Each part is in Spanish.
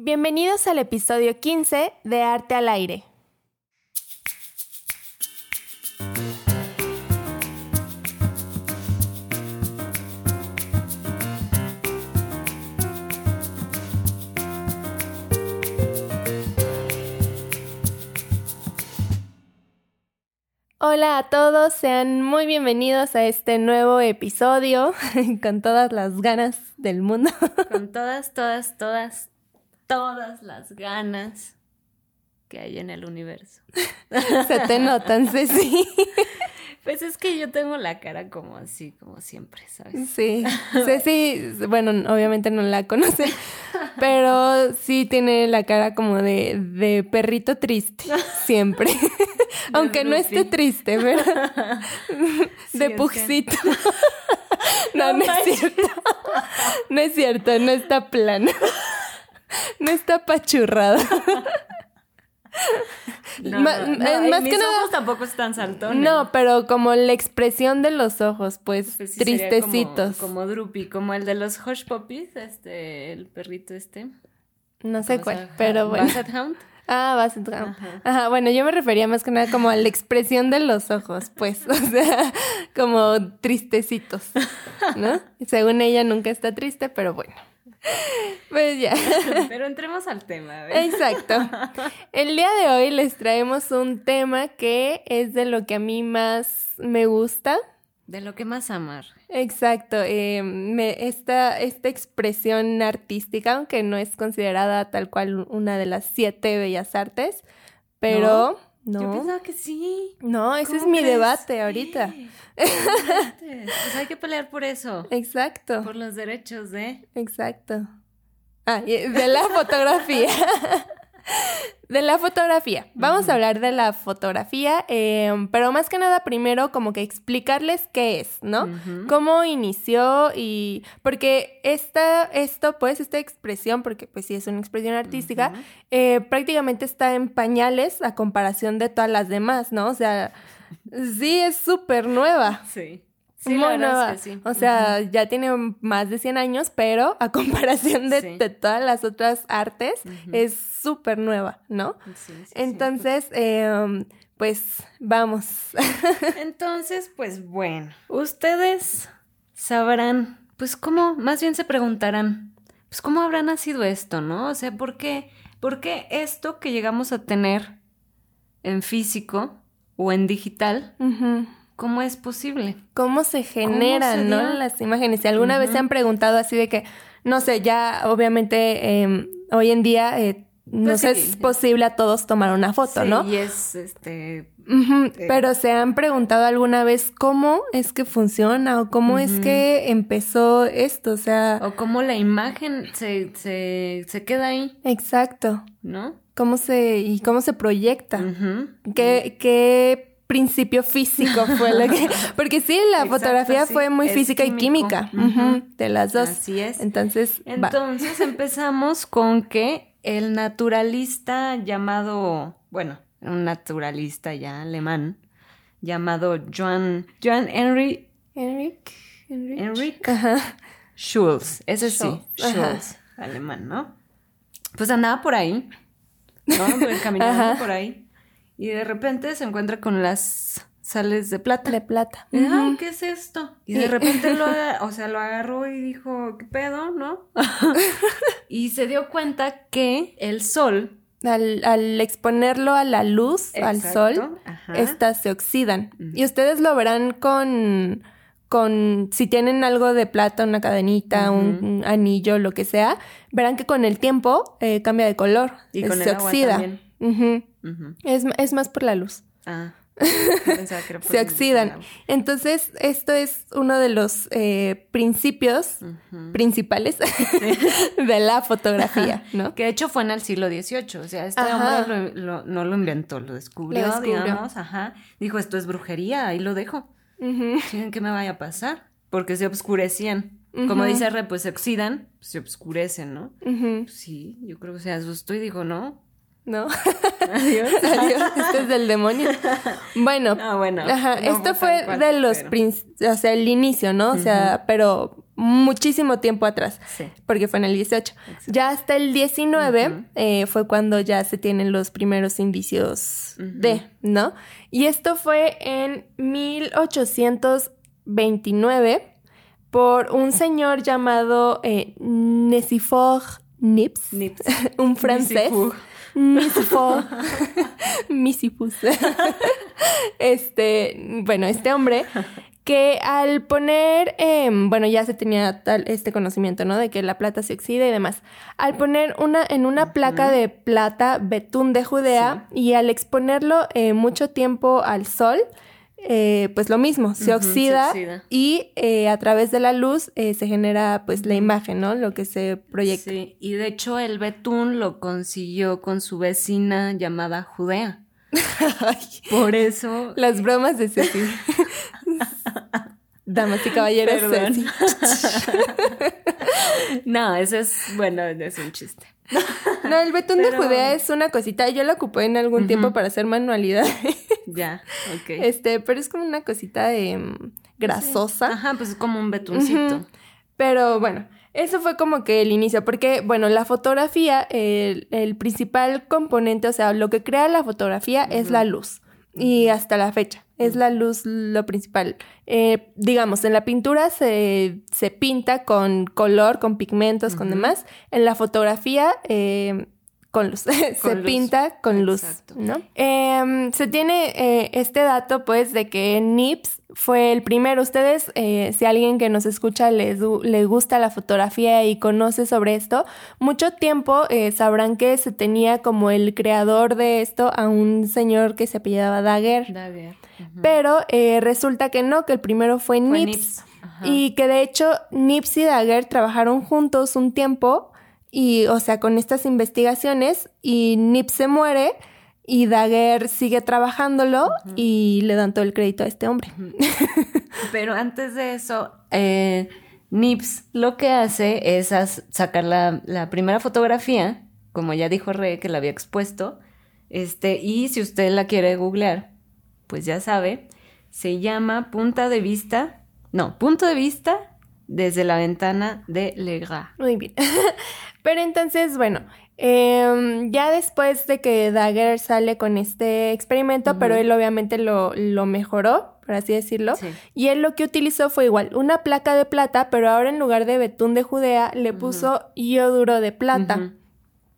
Bienvenidos al episodio 15 de Arte al Aire. Hola a todos, sean muy bienvenidos a este nuevo episodio con todas las ganas del mundo. Con todas, todas, todas, todas las ganas que hay en el universo. Se te notan, Ceci. Pues es que yo tengo la cara como así, como siempre, ¿sabes? Sí, Ceci, bueno, obviamente no la conocen, pero sí tiene la cara como de, de perrito triste, siempre. Aunque no esté triste, ¿verdad? De puxito. No, no es cierto. No es cierto, no está plana. No está pachurrada. No, Ma- no, no, eh, más mis que nada- ojos tampoco están saltones. No, pero como la expresión de los ojos, pues, Pues sí, tristecitos. Como, como Drupi, como el de los Hush Puppies, este, el perrito este. No sé ¿Cómo se cuál, pero bueno. Basset Hound. Ah, Basset Hound. Ajá. Ajá, bueno, yo me refería más que nada como a la expresión de los ojos, pues, o sea, como tristecitos, ¿no? Según ella nunca está triste, pero bueno. Pues ya. Pero entremos al tema, a ver. Exacto. El día de hoy les traemos un tema que es de lo que a mí más me gusta. De lo que más amar. Exacto. eh, me- esta, esta expresión artística, aunque no es considerada tal cual una de las siete bellas artes, pero no. Yo pensaba que sí. No, ese es ¿Cómo mi crees? debate ahorita. Eh, Pues hay que pelear por eso. Exacto. Por los derechos de. Exacto. Ah, de la fotografía. De la fotografía. Vamos a hablar de la fotografía, eh, pero más que nada primero como que explicarles qué es, ¿no? Cómo inició y... Porque esta, esto, pues, esta expresión, porque pues sí es una expresión artística, eh, prácticamente está en pañales a comparación de todas las demás, ¿no? O sea, sí es súper nueva. Sí. Sí, Muy la verdad nueva. es que sí. O sea, ya tiene más de 100 años, pero a comparación de, Sí. de todas las otras artes, es súper nueva, ¿no? Sí. Entonces, eh, pues vamos. Entonces, pues bueno, ustedes sabrán, pues cómo, más bien se preguntarán, pues cómo habrá nacido esto, ¿no? O sea, ¿por qué, por qué esto que llegamos a tener en físico o en digital, Ujú. Cómo es posible? ¿Cómo se generan, no? Las imágenes. Si alguna vez se han preguntado así de que, no sé, ya obviamente eh, hoy en día eh, nos Pues sí. es posible a todos tomar una foto, Sí, ¿no? Y es, este, Eh. Pero se han preguntado alguna vez cómo es que funciona o cómo es que empezó esto, o sea, o cómo la imagen se, se, se queda ahí, exacto, ¿no? cómo se y cómo se proyecta, qué, qué principio físico fue lo que, porque sí, la Exacto, fotografía sí, fue muy es física y química, de las dos, Así es. entonces, va. Entonces empezamos con que el naturalista llamado, bueno, un naturalista ya alemán, llamado Joan, Joan Henry, Enric, Enric, Henrik ajá, Schulz, ese sí, Schulz, alemán, ¿no? Pues andaba por ahí, ¿no? Caminando por ahí y de repente se encuentra con las sales de plata. de plata, Y, ah. ¿qué es esto? Y de repente lo, o sea, lo agarró y dijo, ¿qué pedo, no? y se dio cuenta que el sol, Al, al exponerlo a la luz, al sol, ajá. estas se oxidan. Y ustedes lo verán con, con, si tienen algo de plata, una cadenita, un, anillo, lo que sea, verán que con el tiempo eh, cambia de color. Y eh, con se el agua oxida. también. Es, es más por la luz. Ah, pensaba que era por Se oxidan. por Entonces, esto es uno de los eh, principios principales de la fotografía, ¿no? Que de hecho fue en el siglo XVIII, o sea, este Ajá. hombre lo- lo- no lo inventó, lo descubrió, Lo descubrió. digamos, ajá. Dijo, esto es brujería, ahí lo dejo. ¿Quieren que me vaya a pasar? Porque se oscurecían. Como dice R, pues se oxidan, se oscurecen, ¿no? Pues sí, yo creo que se asustó y dijo, no, ¿No? adiós. Adiós, este es del demonio. Bueno, bueno. ajá, no esto fue cual, de los pero- prin- o sea, el inicio, ¿no? O sea, pero muchísimo tiempo atrás, Sí. porque fue en el 18. Ya hasta el 19 eh, fue cuando ya se tienen los primeros indicios de, ¿no? Y esto fue en 1829 por un señor llamado eh, Nesifor Nips, Nips. un francés. Nisifor. Misifus. este, bueno, este hombre que al poner, em, bueno, ya se tenía tal, este conocimiento, ¿no? De que la plata se oxida y demás. Al poner una, en una placa de plata betún de Judea y al exponerlo eh, mucho tiempo al sol, eh, pues lo mismo, se, oxida oxida. y eh, a través de la luz eh, se genera pues la imagen, ¿no? Lo que se proyecta. Sí, y de hecho el betún lo consiguió con su vecina llamada Judea. Por eso las bromas de Ceci. Damas y caballeros. Ceci. No, ese es, bueno, es un chiste. No, el betún de Judea es una cosita. Yo lo ocupé en algún tiempo para hacer manualidades. Ya, ok. Este, pero es como una cosita de mm, grasosa. Ajá, pues es como un betuncito. Pero bueno, eso fue como que el inicio, porque bueno, la fotografía, el, el principal componente, o sea, lo que crea la fotografía es la luz. Y hasta la fecha, es la luz lo principal. Eh, digamos, en la pintura se, se pinta con color, con pigmentos, con demás. En la fotografía, eh, con luz. se luz. pinta con luz, Exacto. ¿no? Em, se tiene eh, este dato, pues, de que Nips fue el primero. Ustedes, eh, si alguien que nos escucha les gu- le gusta la fotografía y conoce sobre esto, mucho tiempo eh, sabrán que se tenía como el creador de esto a un señor que se apellidaba Daguerre. Daguerre. Pero eh, resulta que no, que el primero fue, Fue Nips. Nips. Y que de hecho Nips y Daguerre trabajaron juntos un tiempo y, o sea, con estas investigaciones y Nips se muere y Daguerre sigue trabajándolo y le dan todo el crédito a este hombre. Pero antes de eso, eh, Nips lo que hace es sacar la, la primera fotografía, como ya dijo Re, que la había expuesto, este, y si usted la quiere googlear, pues ya sabe, se llama Punta de Vista, no, Punto de Vista desde la ventana de Legras. Muy bien. Pero entonces, bueno, em, ya después de que Daguerre sale con este experimento, pero él obviamente lo, lo mejoró, por así decirlo, Sí. y él lo que utilizó fue igual, una placa de plata, pero ahora en lugar de betún de Judea, le puso ioduro de plata.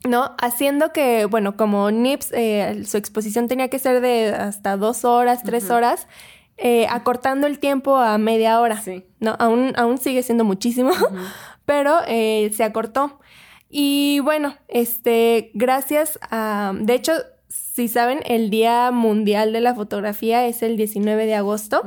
¿no? Haciendo que, bueno, como Nips, eh, su exposición tenía que ser de hasta dos horas, tres horas, eh, acortando el tiempo a media hora, Sí. ¿no? Aún, aún sigue siendo muchísimo, pero eh, se acortó. Y bueno, este, gracias a, de hecho, si saben, el Día Mundial de la Fotografía es el 19 de agosto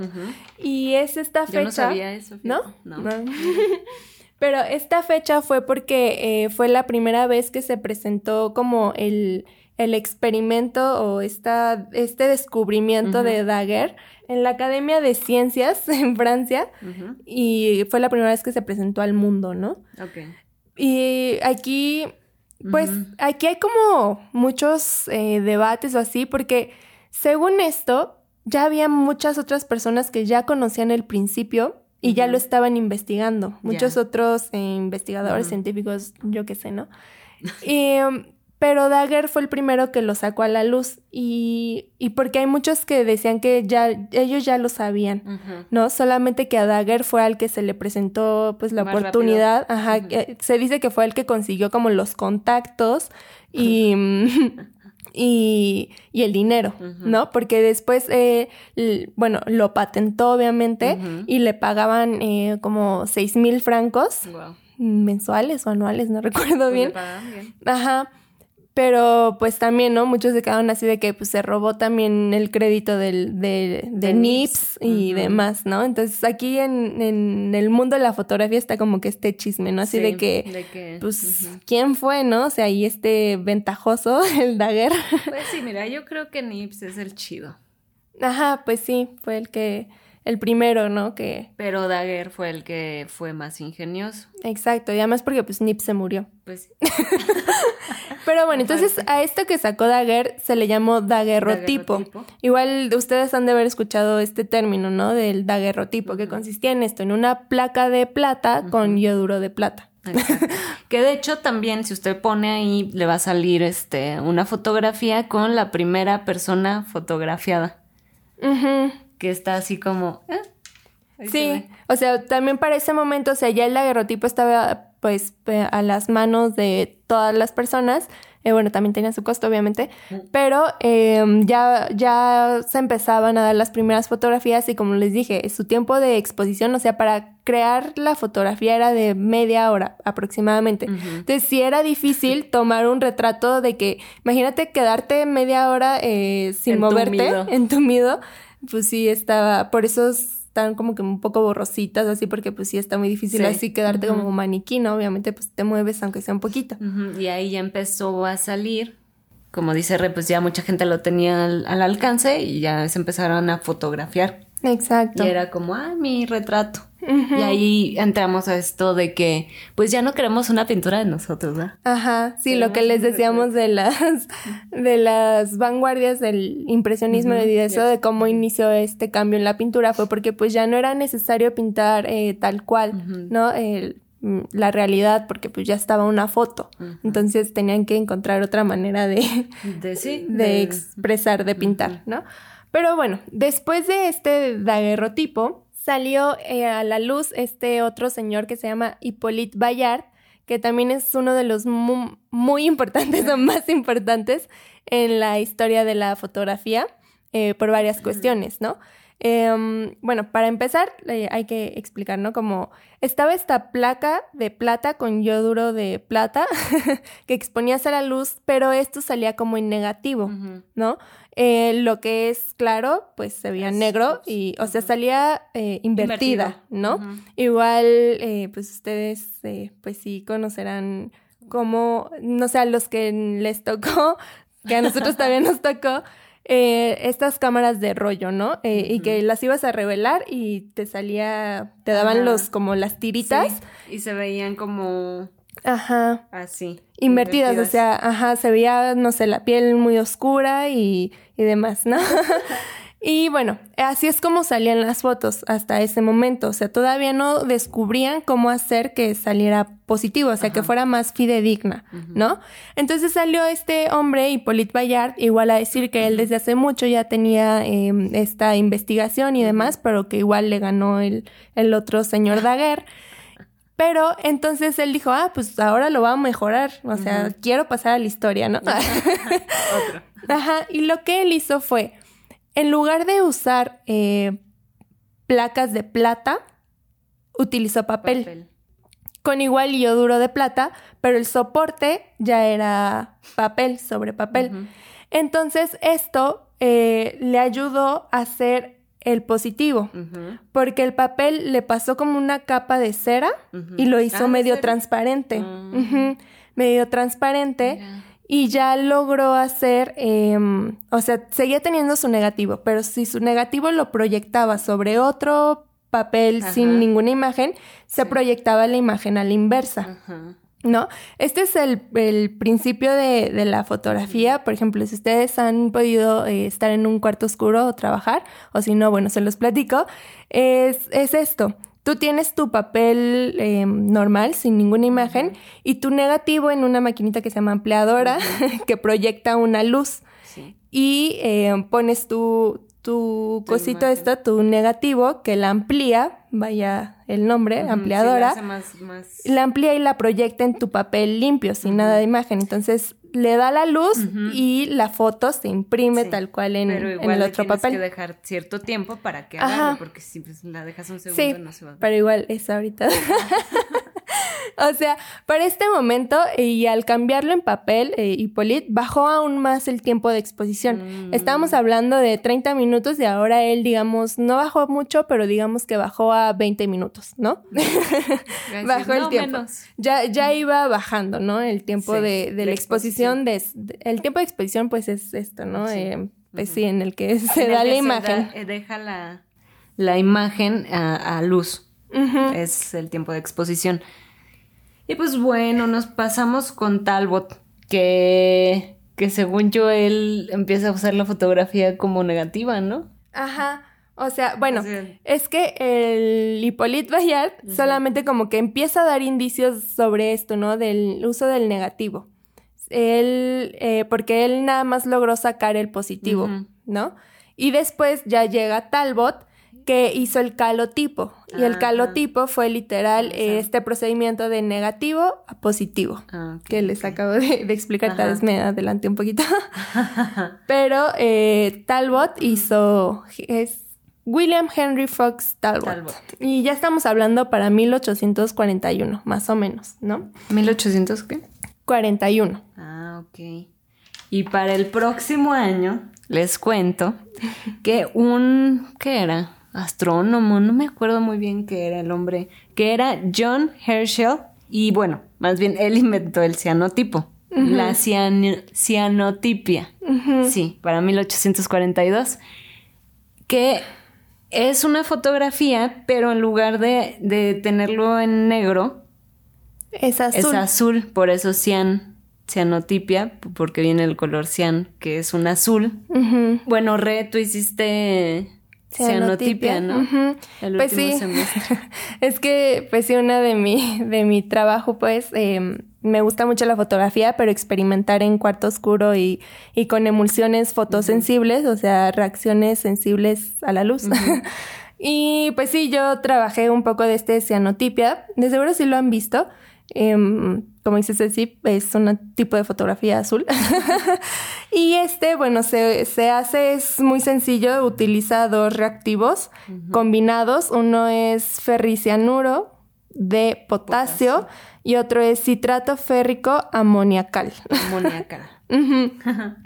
y es esta fecha. Yo no sabía eso. ¿No? No. No. Pero esta fecha fue porque eh, fue la primera vez que se presentó como el, el experimento o esta, este descubrimiento de Daguerre en la Academia de Ciencias en Francia y fue la primera vez que se presentó al mundo, ¿no? Ok. Y aquí, pues, aquí hay como muchos eh, debates o así, porque según esto, ya había muchas otras personas que ya conocían el principio y ya lo estaban investigando. Muchos otros eh, investigadores, científicos, yo qué sé, ¿no? Y, um, pero Daguerre fue el primero que lo sacó a la luz y, y porque hay muchos que decían que ya ellos ya lo sabían. ¿no? Solamente que a Dagger fue al que se le presentó pues la Más oportunidad, rápido. ajá, se dice que fue el que consiguió como los contactos y, y, y el dinero. ¿no? Porque después, eh, bueno, lo patentó obviamente y le pagaban eh, como seis mil francos Wow. mensuales o anuales, no recuerdo Pues bien. bien. Ajá. Pero pues también, ¿no? Muchos se quedaron así de que pues se robó también el crédito del, de, de De Nips Nips. y demás, ¿no? Entonces aquí en, en el mundo de la fotografía está como que este chisme, ¿no? Así Sí, de que, de que- pues. ¿quién fue, no? O sea, ahí este ventajoso, el Daguerre. Pues sí, mira, yo creo que Nips es el chido. Ajá, pues sí, fue el que, el primero, ¿no? Que... Pero Dagger fue el que fue más ingenioso. Exacto, y además porque pues Nip se murió. Pues Pero bueno, entonces a esto que sacó Dagger se le llamó daguerrotipo. Daguerrotipo. Igual ustedes han de haber escuchado este término, ¿no? Del daguerrotipo, que consistía en esto, en una placa de plata con yoduro de plata. Exacto. que de hecho también si usted pone ahí le va a salir este una fotografía con la primera persona fotografiada Ujú. Que está así como ¿eh? Se Sí, o sea, también para ese momento, o sea, ya el daguerrotipo estaba pues a las manos de todas las personas. Eh, bueno, también tenía su costo, obviamente, pero eh, ya, ya se empezaban a dar las primeras fotografías y como les dije, su tiempo de exposición, o sea, para crear la fotografía era de media hora aproximadamente. Entonces, sí era difícil tomar un retrato de que, imagínate quedarte media hora eh, sin moverte, Entumido. Pues sí estaba, por eso están como que un poco borrositas así, porque pues sí está muy difícil Sí. así quedarte como maniquí, ¿no? Obviamente pues te mueves aunque sea un poquito. Y ahí ya empezó a salir. Como dice Re, pues ya mucha gente lo tenía al, al alcance y ya se empezaron a fotografiar. Exacto. Y era como, ah, mi retrato. Y ahí entramos a esto de que, pues ya no queremos una pintura de nosotros, ¿verdad? Ajá, sí, lo que les decíamos de las de las vanguardias del impresionismo y de eso, de cómo inició este cambio en la pintura, fue porque pues ya no era necesario pintar eh, tal cual, ¿no? El- mm, la realidad, porque pues ya estaba una foto. Entonces tenían que encontrar otra manera de, De sí. de expresar, de pintar, ¿no? Pero bueno, después de este daguerrotipo, salió eh, a la luz este otro señor que se llama Hippolyte Bayard, que también es uno de los mu- muy importantes o más importantes en la historia de la fotografía eh, por varias cuestiones, ¿no? Em, bueno, para empezar, eh, hay que explicar, ¿no? Como estaba esta placa de plata con yoduro de plata que exponías a la luz, pero esto salía como en negativo, ¿no? Eh, lo que es claro, pues se veía Es- negro y, o sea, salía eh, invertida. ¿no? Igual, eh, pues ustedes, eh, pues sí conocerán cómo, no sé, a los que les tocó, que a nosotros también nos tocó, estas cámaras de rollo, ¿no? Y que las ibas a revelar y te salía, te daban los, como las tiritas. Sí, Y se veían como Ajá. así. Invertidas, o sea, ajá, se veía, no sé, la piel muy oscura y, y demás, ¿no? y bueno, así es como salían las fotos hasta ese momento, o sea, todavía no descubrían cómo hacer que saliera positivo, o sea, que fuera más fidedigna, ¿no? Entonces salió este hombre, Hippolyte Bayard, igual a decir que él desde hace mucho ya tenía eh, esta investigación y demás, pero que igual le ganó el, el otro señor Daguerre. Pero entonces él dijo, ah, pues ahora lo va a mejorar. O sea, quiero pasar a la historia, ¿no? Ajá. Y lo que él hizo fue, en lugar de usar eh, placas de plata, utilizó papel, Papel. con igual yoduro de plata, pero el soporte ya era papel sobre papel. Entonces esto eh, le ayudó a hacer el positivo. Porque el papel le pasó como una capa de cera y lo hizo Ah, ¿en medio transparente. Medio transparente. Y ya logró hacer, em, o sea, seguía teniendo su negativo, pero si su negativo lo proyectaba sobre otro papel Ajá. sin ninguna imagen, se Sí. proyectaba la imagen a la inversa. ¿No? Este es el, el principio de, de la fotografía. Por ejemplo, si ustedes han podido eh, estar en un cuarto oscuro o trabajar, o si no, bueno, se los platico, es, es esto. Tú tienes tu papel eh, normal, sin ninguna imagen, y tu negativo en una maquinita que se llama ampliadora, que proyecta una luz. Sí. Y eh, pones tu, tu cosito esta, tu negativo, que la amplía, vaya el nombre, sí, ampliadora la más, más... la amplía y la proyecta en tu papel limpio, sin nada de imagen. Entonces le da la luz y la foto se imprime Sí, tal cual en, Pero en igual el le otro tienes papel. que dejar cierto tiempo para que agarre, porque si pues, la dejas un segundo Sí, no se va a ver. pero igual es ahorita. o sea, para este momento y al cambiarlo en papel, eh, Hippolyte bajó aún más el tiempo de exposición. Mm. Estábamos hablando de 30 minutos y ahora él, digamos, no bajó mucho, pero digamos que bajó a 20 minutos, ¿no? Decir, bajó el "No, tiempo. menos". Ya, ya iba bajando, ¿no? El tiempo Sí, de, de la exposición. De, de- el tiempo de exposición, pues es esto, ¿no? Sí. Eh, pues sí, en el que se En da la imagen. da- eh, deja la, la imagen a, luz. Es el tiempo de exposición. Y pues bueno, nos pasamos con Talbot, que, que según yo él empieza a usar la fotografía como negativa, ¿no? Ajá. O sea, bueno, es que el Hippolyte Bayard solamente como que empieza a dar indicios sobre esto, ¿no? Del uso del negativo. Él, eh, porque él nada más logró sacar el positivo, ¿no? Y después ya llega Talbot, que hizo el calotipo. Y el calotipo fue literal este procedimiento de negativo a positivo, ah, que les acabo de, explicar, tal vez me adelanté un poquito. Pero eh, Talbot hizo, es William Henry Fox Talbot. Y ya estamos hablando para 1841, más o menos, ¿no? ¿1800 qué? 41. Ah, ok. Y para el próximo año les cuento que un, ¿qué era? Astrónomo, no me acuerdo muy bien qué era el hombre, que era John Herschel. Y bueno, más bien él inventó el cianotipo, la cianotipia. Sí, para 1842. Que es una fotografía, pero en lugar de, de tenerlo en negro, es azul. Es azul, por eso cian, cianotipia, porque viene el color cian, que es un azul. Bueno, Re, tú hiciste cianotipia, ¿no? pues sí. es que, pues sí, una de mi, de mi trabajo, pues, em, me gusta mucho la fotografía, pero experimentar en cuarto oscuro y, y con emulsiones fotosensibles, o sea, reacciones sensibles a la luz. y pues sí, yo trabajé un poco de este cianotipia. De seguro sí lo han visto. Em, como dice Ceci, es un tipo de fotografía azul. y este, bueno, se, se, hace, es muy sencillo, utiliza dos reactivos combinados. Uno es ferricianuro de potasio, y otro es citrato férrico amoniacal. Amoniacal.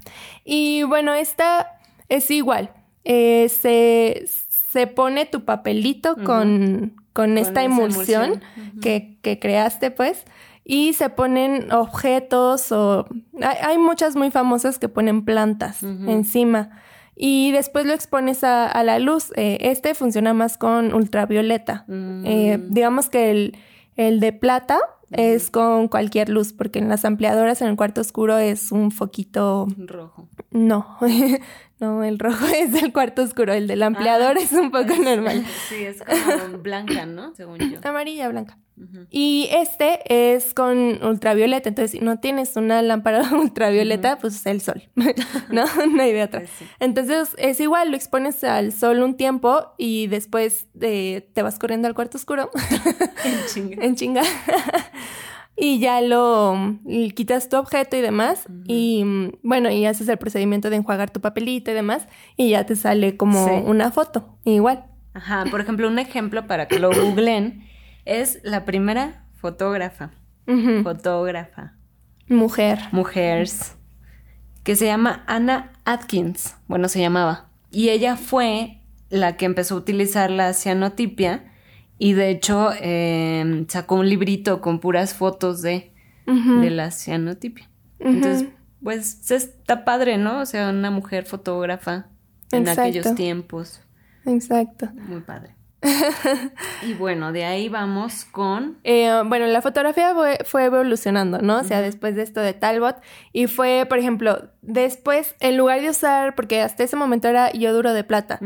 y bueno, esta es igual. Eh, se, se, pone tu papelito con, con, esta emulsión, que, que, creaste, pues. Y se ponen objetos o... Hay, muchas muy famosas que ponen plantas encima. Y después lo expones a, la luz. Eh, este funciona más con ultravioleta. Eh, mm. digamos que el, el de plata es con cualquier luz, porque en las ampliadoras en el cuarto oscuro es un foquito rojo. No, no, el rojo es del cuarto oscuro, el del ampliador ah. es un poco normal. Sí, es como blanca, ¿no? Según yo. Amarilla, blanca. Y este es con ultravioleta, entonces si no tienes una lámpara ultravioleta, pues el sol, ¿no? no hay de otra. Pues entonces es igual, lo expones al sol un tiempo y después eh, te vas corriendo al cuarto oscuro. en chinga. en chinga. Y ya lo quitas tu objeto y demás y bueno y haces el procedimiento de enjuagar tu papelito y demás y ya te sale como una foto igual. Ajá por ejemplo un ejemplo para que lo googlen es la primera fotógrafa fotógrafa mujer. mujeres que se llama Anna Atkins bueno se llamaba y ella fue la que empezó a utilizar la cianotipia y de hecho em, sacó un librito con puras fotos de, de la cianotipia. Entonces, pues está padre, ¿no? O sea, una mujer fotógrafa en aquellos tiempos. Exacto. Muy padre. y bueno, de ahí vamos con... Eh, bueno, la fotografía fue, evolucionando, ¿no? O sea, después de esto de Talbot. Y fue, por ejemplo, después, en lugar de usar, porque hasta ese momento era yoduro de plata,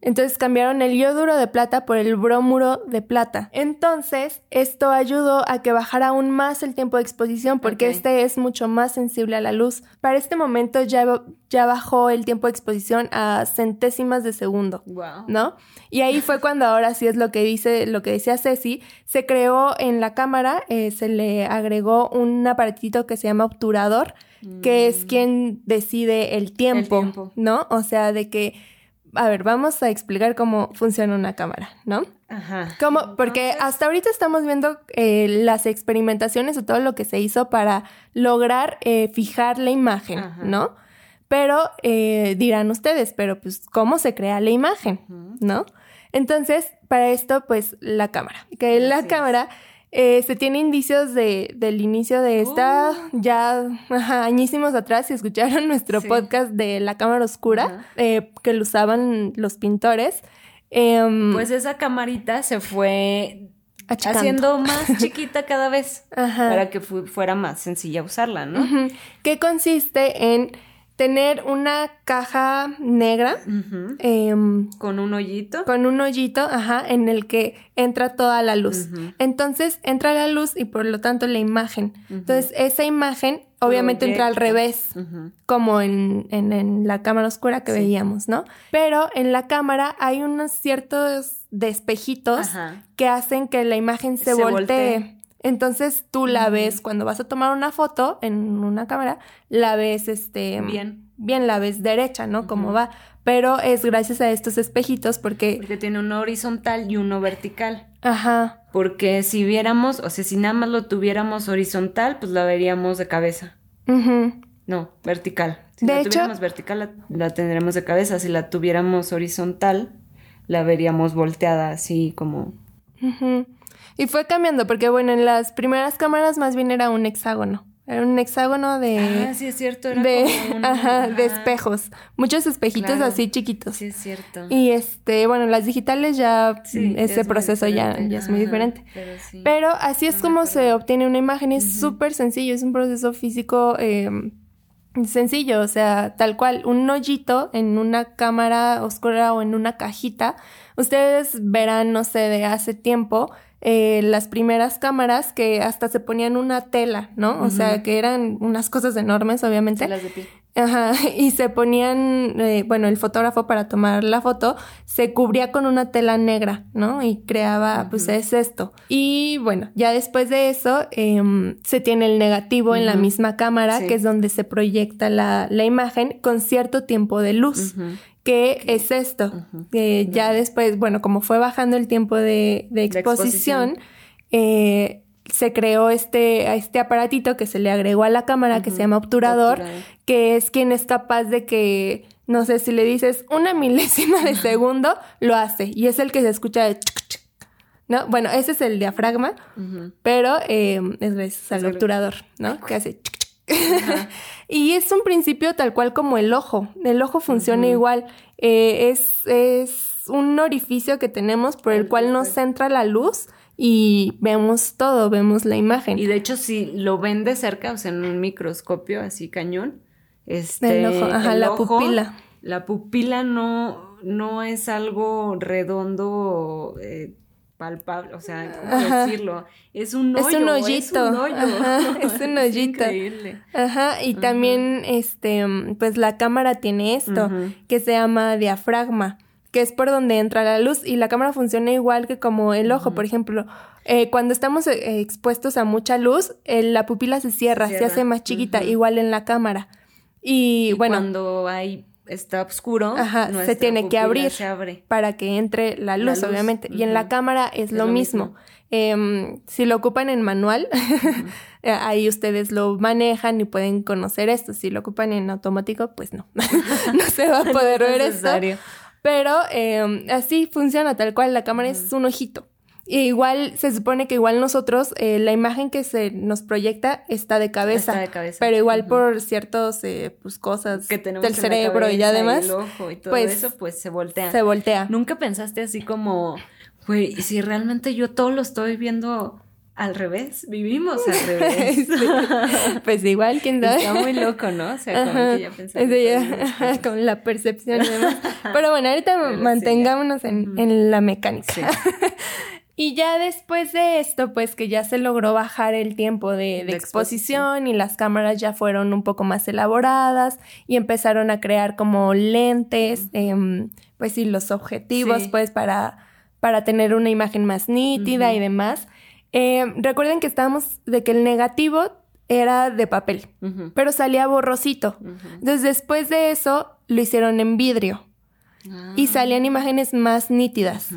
entonces cambiaron el yoduro de plata por el bromuro de plata. Entonces, esto ayudó a que bajara aún más el tiempo de exposición, porque este es mucho más sensible a la luz. Para este momento ya, ya bajó el tiempo de exposición a centésimas de segundo, ¿no? Y ahí fue cuando ahora sí es lo que dice, lo que decía Ceci, se creó en la cámara, eh, se le agregó un aparatito que se llama obturador, que es mm. quien decide el tiempo, ¿no? O sea, de que, a ver, vamos a explicar cómo funciona una cámara, ¿no? Ajá. ¿Cómo? Porque hasta ahorita estamos viendo eh, las experimentaciones o todo lo que se hizo para lograr eh, fijar la imagen, ¿no? Pero dirán ustedes, pero pues, ¿cómo se crea la imagen? ¿No? Entonces, para esto, pues la cámara. Que la cámara eh, se tiene indicios de, del inicio de esta, uh. ya añísimos atrás, si escucharon nuestro podcast de la cámara oscura, eh, que lo usaban los pintores. Em, Pues esa camarita se fue Achicando. haciendo más chiquita cada vez Ajá. para que fu- fuera más sencilla usarla, ¿no? Ujú. que consiste en tener una caja negra em, Con un hoyito. con un hoyito, ajá, en el que entra toda la luz. Entonces entra la luz y por lo tanto la imagen. Entonces esa imagen obviamente entra al revés, como en, en- en la cámara oscura que Sí. veíamos, ¿no? Pero en la cámara hay unos ciertos despejitos que hacen que la imagen se, Se voltee. voltee. Entonces tú la ves cuando vas a tomar una foto en una cámara, la ves este Bien. bien la ves derecha, ¿no? Como va, pero es gracias a estos espejitos porque Porque tiene uno horizontal y uno vertical. ajá, Porque si viéramos, o sea, si nada más lo tuviéramos horizontal, pues la veríamos de cabeza. ujú, No, vertical. Si De la hecho- tuviéramos vertical, la, la tendremos de cabeza. Si la tuviéramos horizontal, la veríamos volteada así como... ujú. Y fue cambiando porque bueno, en las primeras cámaras más bien era un hexágono. Era un hexágono de ah, sí, es cierto. Era de como ajá, de espejos, muchos espejitos Claro. así chiquitos. Sí, es cierto. Y este, bueno, las digitales ya Sí, mm, ese es proceso ya, ya es muy Ajá, diferente. Pero sí. Pero así es me como se obtiene una imagen, es súper sencillo, es un proceso físico eh, sencillo, o sea, tal cual, un hoyito en una cámara oscura o en una cajita. Ustedes verán, no sé, de hace tiempo, eh, las primeras cámaras que hasta se ponían una tela, ¿no? O sea, que eran unas cosas enormes, obviamente. Las de pie. Ajá, y se ponían, eh, bueno, el fotógrafo para tomar la foto se cubría con una tela negra, ¿no? Y creaba, pues es esto. Y bueno, ya después de eso em, se tiene el negativo en la misma cámara, Sí. que es donde se proyecta la, la imagen con cierto tiempo de luz. Ujú. Que es esto? Que ya después, bueno, como fue bajando el tiempo de, de exposición, exposición. eh, se creó este, este aparatito que se le agregó a la cámara que se llama obturador, Obturador. que es quien es capaz de que, no sé, si le dices una milésima de segundo, lo hace. Y es el que se escucha de... chuc, chuc, ¿No? Bueno, ese es el diafragma, pero eh, es gracias al obturador, ¿no? Que hace... chuc. y es un principio tal cual como el ojo. El ojo funciona igual. Eh, es, es un orificio que tenemos por el El cual nos entra la luz y vemos todo, vemos la imagen. Y de hecho, si lo ven de cerca, o sea, en un microscopio así cañón, este, El ojo, ajá, la ojo, pupila. La pupila no, no es algo redondo, eh, palpable, o sea, ¿cómo Ajá. decirlo? Es un Es hoyo. un hoyito. Es un hoyo. Ajá, es un hoyito. increíble. Ajá, y también, este, pues la cámara tiene esto, que se llama diafragma, que es por donde entra la luz, y la cámara funciona igual que como el ojo, por ejemplo. Eh, cuando estamos eh, expuestos a mucha luz, eh, la pupila se cierra, se, cierra. hace más chiquita, igual en la cámara. Y, Y bueno, cuando hay, está oscuro, Ajá, se tiene que abrir. Abre. para que entre la luz, luz, obviamente. Y en la cámara es, Es lo lo mismo. mismo. Em, si lo ocupan en manual, eh, ahí ustedes lo manejan y pueden conocer esto. Si lo ocupan en automático, pues no. no se va a poder No ver esto. Pero em, así funciona, tal cual. La cámara es un ojito. Y igual se supone que igual nosotros, eh, la imagen que se nos proyecta está de cabeza. Está de cabeza. Pero igual por ciertos pues cosas que tenemos del cerebro y además el ojo y todo pues, eso, pues se voltea. se voltea. Nunca pensaste así como, güey, ¿y si realmente yo todo lo estoy viendo al revés, vivimos al revés. Pues igual, quién sabe. Está muy loco, ¿no? O sea, como Ajá, que ya pensamos ya, con la percepción y demás. Pero bueno, ahorita Pero sí, mantengámonos en, en la mecánica. Y ya después de esto, pues que ya se logró bajar el tiempo de, de De exposición y las cámaras ya fueron un poco más elaboradas y empezaron a crear como lentes, em, pues sí, los objetivos, Sí. pues para, para tener una imagen más nítida y demás. Em, recuerden que estábamos de que el negativo era de papel, pero salía borrosito. Entonces después de eso lo hicieron en vidrio y Ah, salían imágenes más nítidas.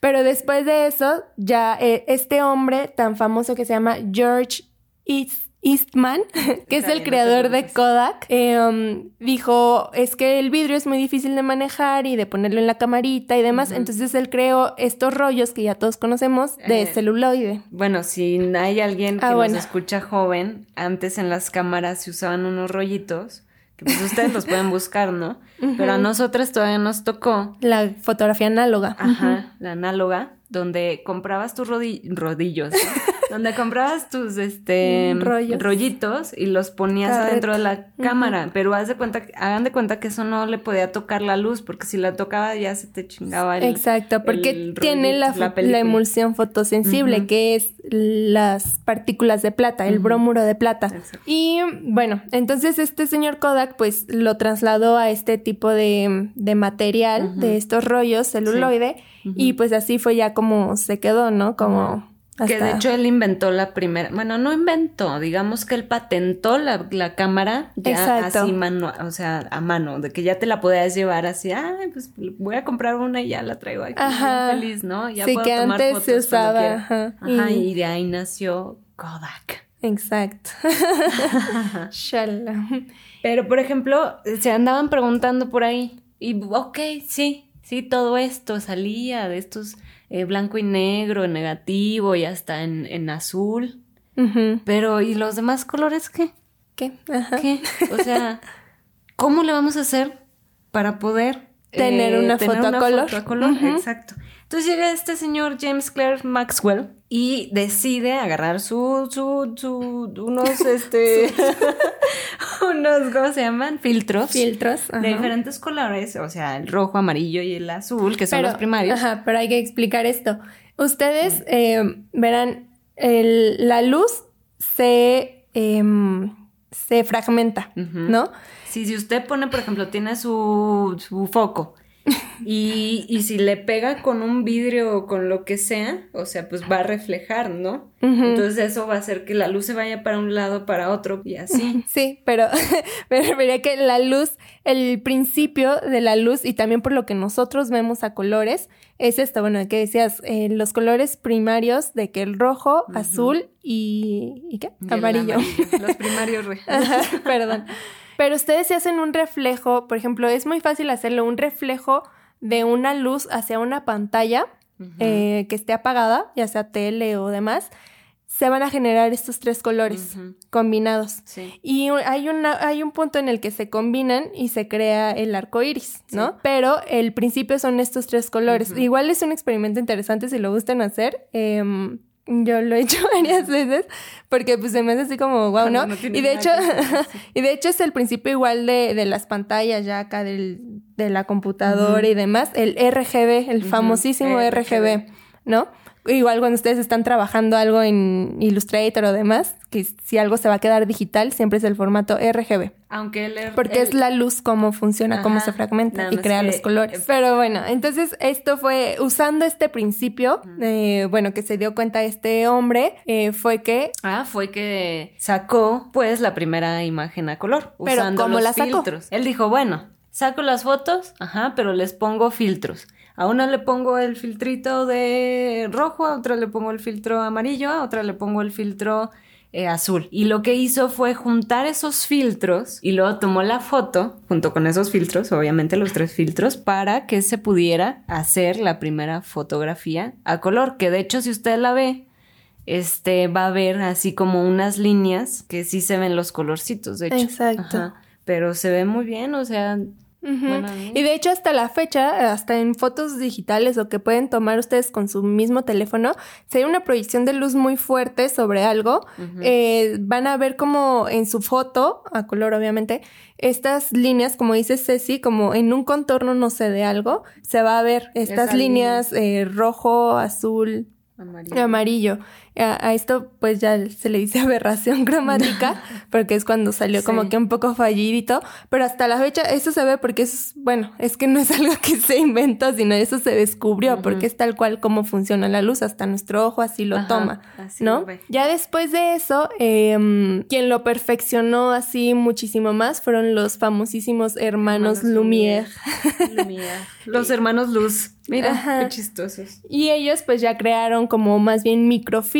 Pero después de eso, ya eh, este hombre tan famoso que se llama George East- Eastman, que es el creador de. Kodak, eh, um, dijo, es que el vidrio es muy difícil de manejar y de ponerlo en la camarita y demás. Entonces él creó estos rollos que ya todos conocemos de Eh, celuloide. Bueno, si hay alguien que Ah, nos bueno. escucha joven, antes en las cámaras se usaban unos rollitos que pues ustedes los pueden buscar, ¿no? Pero a nosotras todavía nos tocó. La fotografía análoga. Ajá, la análoga, donde comprabas tus rodillos, donde comprabas tus este rollitos y los ponías dentro de la cámara, pero haz de cuenta, hagan de cuenta que eso no le podía tocar la luz, porque si la tocaba ya se te chingaba el Exacto, porque tiene la, la, emulsión fotosensible, que es las partículas de plata, el bromuro de plata. Y bueno, entonces este señor Kodak pues lo trasladó a este tipo de, de material, de estos rollos celuloide, y pues así fue ya como se quedó, ¿no? Como... Que de hecho él inventó la primera, bueno, no inventó, digamos que él patentó la, la cámara ya así mano, o sea, a mano, de que ya te la podías llevar así, ay, pues voy a comprar una y ya la traigo aquí, ajá. feliz, ¿no? Ya sí, que antes se usaba, ajá. ajá y... de ahí nació Kodak. Exacto. Pero, por ejemplo, se andaban preguntando por ahí, y ok, sí, sí, todo esto salía de estos eh, blanco y negro, en negativo y hasta en, en azul. Pero, ¿y los demás colores qué? ¿Qué? ¿Qué? O sea, ¿cómo le vamos a hacer para poder tener una, foto, a color? Exacto. Entonces llega este señor James Clare Maxwell y decide agarrar su, su, su, unos, este, unos, ¿cómo se llaman? Filtros. Filtros. De diferentes colores, o sea, el rojo, amarillo y el azul, que son los primarios. Ajá, pero hay que explicar esto. Ustedes eh, verán, la luz se, em, se fragmenta, ¿no? Sí, si usted pone, por ejemplo, tiene su, su foco y, y, si le pega con un vidrio o con lo que sea, o sea, pues va a reflejar, ¿no? Entonces eso va a hacer que la luz se vaya para un lado, para otro y así. Sí, pero me refería que la luz, el principio de la luz y también por lo que nosotros vemos a colores, es esto, bueno, que decías, eh, los colores primarios de que el rojo, azul y... ¿Y qué? amarillo. Los primarios perdón. Pero ustedes se hacen un reflejo, por ejemplo, es muy fácil hacerlo, un reflejo de una luz hacia una pantalla eh, que esté apagada, ya sea tele o demás, se van a generar estos tres colores combinados. Y hay, una, hay un punto en el que se combinan y se crea el arco iris, ¿no? Pero el principio son estos tres colores. Igual es un experimento interesante si lo gustan hacer. Eh, yo lo he hecho varias veces porque pues se me hace así como wow, ¿no? y de hecho, y de hecho es el principio igual de, de las pantallas ya acá del, de la computadora y demás, el RGB, el famosísimo RGB, ¿no? Igual cuando ustedes están trabajando algo en Illustrator o demás, que si algo se va a quedar digital, siempre es el formato RGB. Aunque el, Porque es la luz cómo funciona, cómo se fragmenta y crea los colores. Pero bueno, entonces esto fue usando este principio, eh, bueno, que se dio cuenta este hombre, eh, fue que... Ah, fue que sacó pues la primera imagen a color, pero usando ¿cómo la sacó? filtros. Él dijo, bueno, saco las fotos, ajá, pero les pongo filtros. A una le pongo el filtrito de rojo, a otra le pongo el filtro amarillo, a otra le pongo el filtro eh, azul. Y lo que hizo fue juntar esos filtros y luego tomó la foto junto con esos filtros, obviamente los tres filtros, para que se pudiera hacer la primera fotografía a color. Que de hecho, si usted la ve, este va a ver así como unas líneas que sí se ven los colorcitos, de hecho. Exacto. Pero se ve muy bien, o sea, y de hecho hasta la fecha, hasta en fotos digitales o que pueden tomar ustedes con su mismo teléfono, si hay una proyección de luz muy fuerte sobre algo, eh, van a ver como en su foto, a color obviamente, estas líneas, como dice Ceci, como en un contorno, no sé, de algo, se va a ver estas líneas eh, rojo, azul, Amarillo. Amarillo. A, esto pues ya se le dice aberración cromática porque es cuando salió como que un poco fallidito, pero hasta la fecha eso se ve porque es, bueno, es que no es algo que se inventó, sino eso se descubrió porque es tal cual como funciona la luz, hasta nuestro ojo así lo toma, ¿no? ya después de eso, em, quien lo perfeccionó así muchísimo más fueron los famosísimos hermanos, Lumière. Lumière. Los hermanos Luz. Mira, qué chistosos. Y ellos pues ya crearon como más bien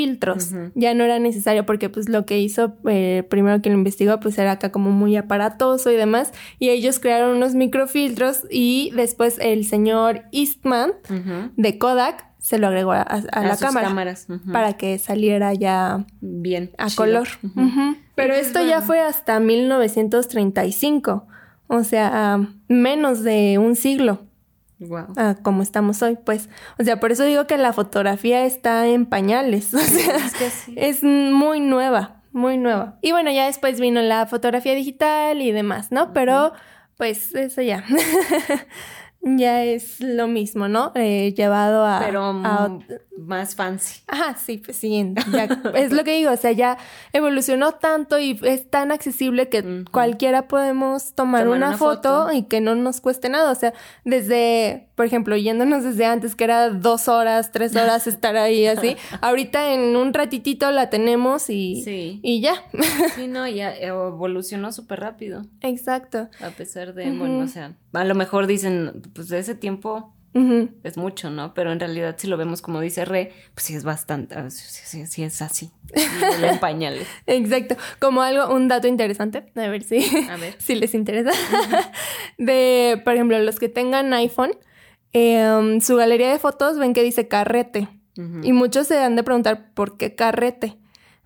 microfiltros. Ya no era necesario porque pues lo que hizo eh, primero que lo investigó pues era acá como muy aparatoso y demás. Y ellos crearon unos microfiltros y después el señor Eastman de Kodak se lo agregó a, la cámara para que saliera ya bien a color. Pero esto ya fue hasta 1935, o sea, menos de un siglo. Wow. como estamos hoy, pues. O sea, por eso digo que la fotografía está en pañales. O sea, es muy nueva, muy nueva. Y bueno, ya después vino la fotografía digital y demás, ¿no? Pero, pues, eso ya. ya es lo mismo, ¿no? Eh, llevado a... Pero más fancy. Ajá, sí, pues sí. es lo que digo, o sea, ya evolucionó tanto y es tan accesible que cualquiera podemos tomar, una, foto, y que no nos cueste nada. O sea, desde, por ejemplo, yéndonos desde antes, que era dos horas, tres horas estar ahí así, ahorita en un ratitito la tenemos y, y ya. sí, no, ya evolucionó súper rápido. Exacto. A pesar de, bueno, o sea, a lo mejor dicen, pues de ese tiempo es mucho, ¿no? Pero en realidad si lo vemos como dice Re, pues sí es bastante, ah, sí, sí, es así, en pañales. Exacto, como algo, un dato interesante, a ver si, si les interesa, de, por ejemplo, los que tengan iPhone, em, su galería de fotos ven que dice carrete, y muchos se han de preguntar, ¿por qué carrete?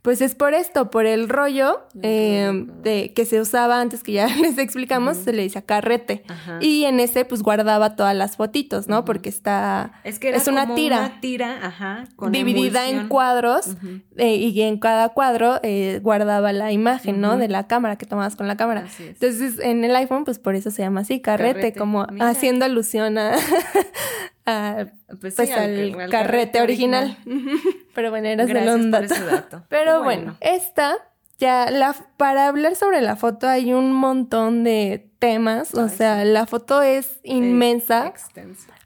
Pues es por esto, por el rollo eh, de, que se usaba antes, que ya les explicamos, se le dice carrete. Y en ese, pues guardaba todas las fotitos, ¿no? Porque está. Es que es una tira. Una tira, ajá. dividida en cuadros. Eh, y en cada cuadro eh, guardaba la imagen, ¿no? De la cámara que tomabas con la cámara. Entonces, en el iPhone, pues por eso se llama así, carrete, como haciendo alusión a, pues, pues al, carrete, original. Pero bueno, eras de un dato. Pero bueno. esta ya la para hablar sobre la foto hay un montón de temas, o sea, la foto es inmensa.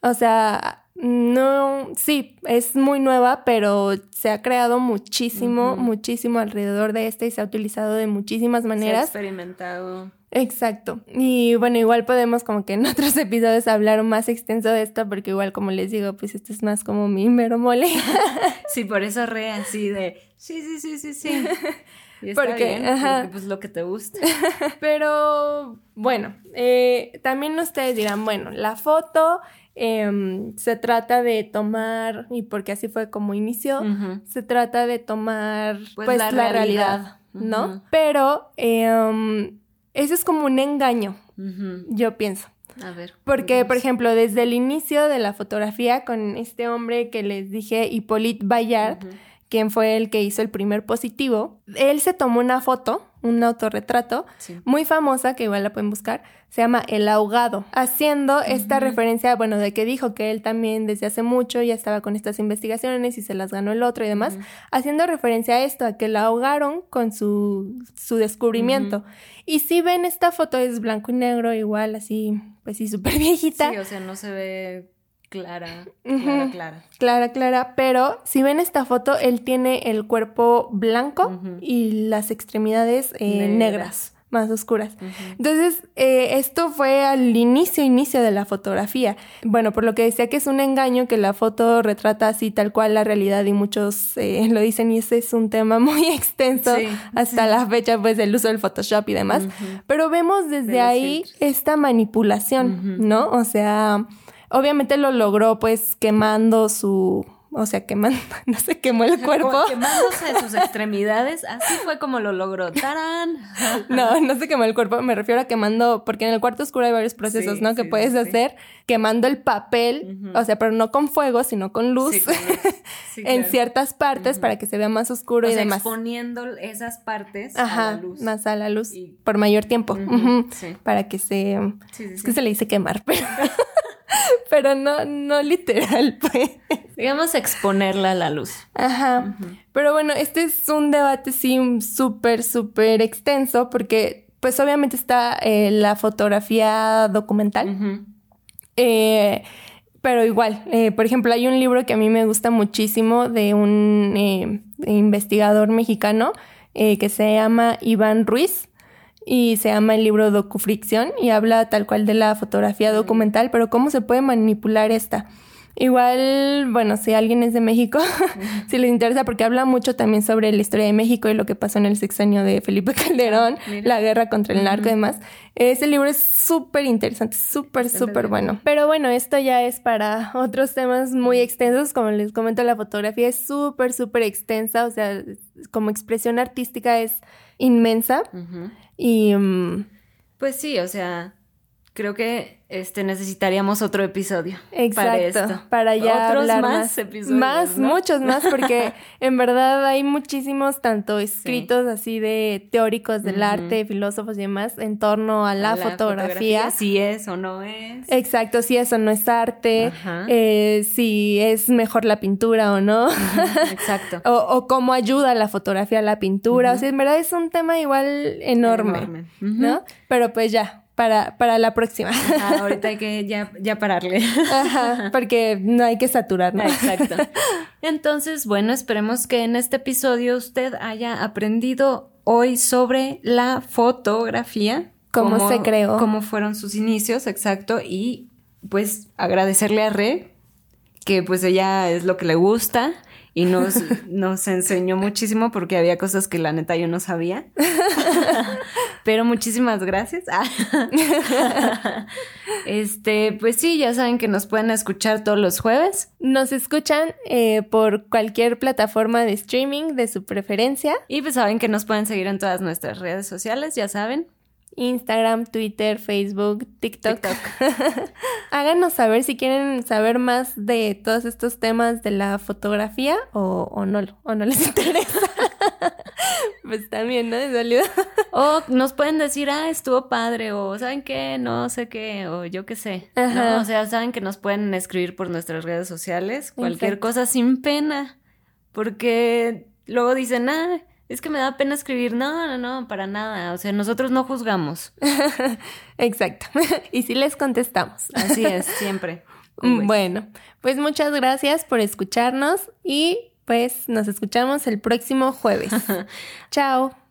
O sea, no, sí, es muy nueva, pero se ha creado muchísimo, muchísimo alrededor de esta y se ha utilizado de muchísimas maneras. Se ha experimentado. Exacto. Y bueno, igual podemos como que en otros episodios hablar más extenso de esto, porque igual como les digo, pues esto es más como mi mero mole. sí, por eso re así de, sí, sí, sí, sí, sí. Y está porque, bien, porque pues lo que te gusta. Pero bueno, eh, también ustedes dirán, bueno, la foto em, se trata de tomar, y porque así fue como inició, se trata de tomar pues, pues la, realidad, ¿no? Pero eh, eso es como un engaño, yo pienso. A ver. Porque, por ejemplo, desde el inicio de la fotografía con este hombre que les dije, Hippolyte Bayard, quien fue el que hizo el primer positivo, él se tomó una foto, un autorretrato, muy famosa, que igual la pueden buscar, se llama El ahogado, haciendo esta referencia, bueno, de que dijo que él también desde hace mucho ya estaba con estas investigaciones y se las ganó el otro y demás, haciendo referencia a esto, a que la ahogaron con su, su descubrimiento. Y si ven esta foto es blanco y negro, igual así, pues sí, súper viejita. Sí, o sea, no se ve Clara, clara, clara. Clara, clara, pero si ven esta foto, él tiene el cuerpo blanco y las extremidades eh, negras. más oscuras. Entonces, eh, esto fue al inicio, inicio de la fotografía. Bueno, por lo que decía que es un engaño, que la foto retrata así tal cual la realidad y muchos eh, lo dicen y ese es un tema muy extenso hasta la fecha, pues, del uso del Photoshop y demás. Pero vemos desde ahí esta manipulación, ¿no? O sea Obviamente lo logró pues quemando su, o sea, quemando, no se quemó el cuerpo. Quemándose sus extremidades, así fue como lo logró. ¡Tarán! No, no se quemó el cuerpo, me refiero a quemando, porque en el cuarto oscuro hay varios procesos, ¿no? que puedes hacer quemando el papel, o sea, pero no con fuego, sino con luz, en ciertas partes para que se vea más oscuro y demás. Exponiendo esas partes a la luz. Más a la luz por mayor tiempo. Para que se. es que se le dice quemar, pero. pero no, no literal, pues. Digamos exponerla a la luz. Ajá. Pero bueno, este es un debate sí súper, súper extenso porque pues obviamente está eh, la fotografía documental. Eh, pero igual, eh, por ejemplo, hay un libro que a mí me gusta muchísimo de un investigador mexicano que se llama Iván Ruiz y se llama el libro Docufricción y habla tal cual de la fotografía documental, pero cómo se puede manipular esta. Igual, bueno, si alguien es de México, si les interesa, porque habla mucho también sobre la historia de México y lo que pasó en el sexenio de Felipe Calderón, la guerra contra el narco y demás. Ese libro es súper interesante, súper, súper bueno. Pero bueno, esto ya es para otros temas muy extensos. Como les comento, la fotografía es súper, súper extensa, o sea, como expresión artística es inmensa. Y... Mm, pues sí, o sea, creo que este necesitaríamos otro episodio. Exacto. Para, ya Otros hablar más, episodios. Más, muchos más, porque en verdad hay muchísimos, tanto escritos así de teóricos del arte, filósofos y demás, en torno a la, fotografía. Si es o no es. Exacto, si es o no es arte, eh, si es mejor la pintura o no. Exacto. o, cómo ayuda la fotografía a la pintura. O sea, en verdad es un tema igual enorme, enorme. ¿no? Pero pues ya, para, para la próxima. ahorita hay que ya, ya pararle. Ajá, porque no hay que saturar, ¿no? Exacto. Entonces, bueno, esperemos que en este episodio usted haya aprendido hoy sobre la fotografía. Cómo, se creó. Cómo fueron sus inicios, exacto. Y pues agradecerle a Re, que pues ella es lo que le gusta y nos, nos enseñó muchísimo porque había cosas que la neta yo no sabía. Pero muchísimas gracias. este, pues sí, ya saben que nos pueden escuchar todos los jueves. Nos escuchan eh, por cualquier plataforma de streaming de su preferencia. Y pues saben que nos pueden seguir en todas nuestras redes sociales, ya saben. Instagram, Twitter, Facebook, TikTok. Háganos saber si quieren saber más de todos estos temas de la fotografía o, no, o no les interesa. pues también, ¿no? De o nos pueden decir, ah, estuvo padre, o ¿saben qué? No sé qué, o yo qué sé. O sea, saben que nos pueden escribir por nuestras redes sociales, cualquier cosa sin pena. Porque luego dicen, ah, es que me da pena escribir. No, no, no, para nada. O sea, nosotros no juzgamos. Exacto. y sí les contestamos. Así es, siempre. Bueno, pues muchas gracias por escucharnos y pues nos escuchamos el próximo jueves. Chao.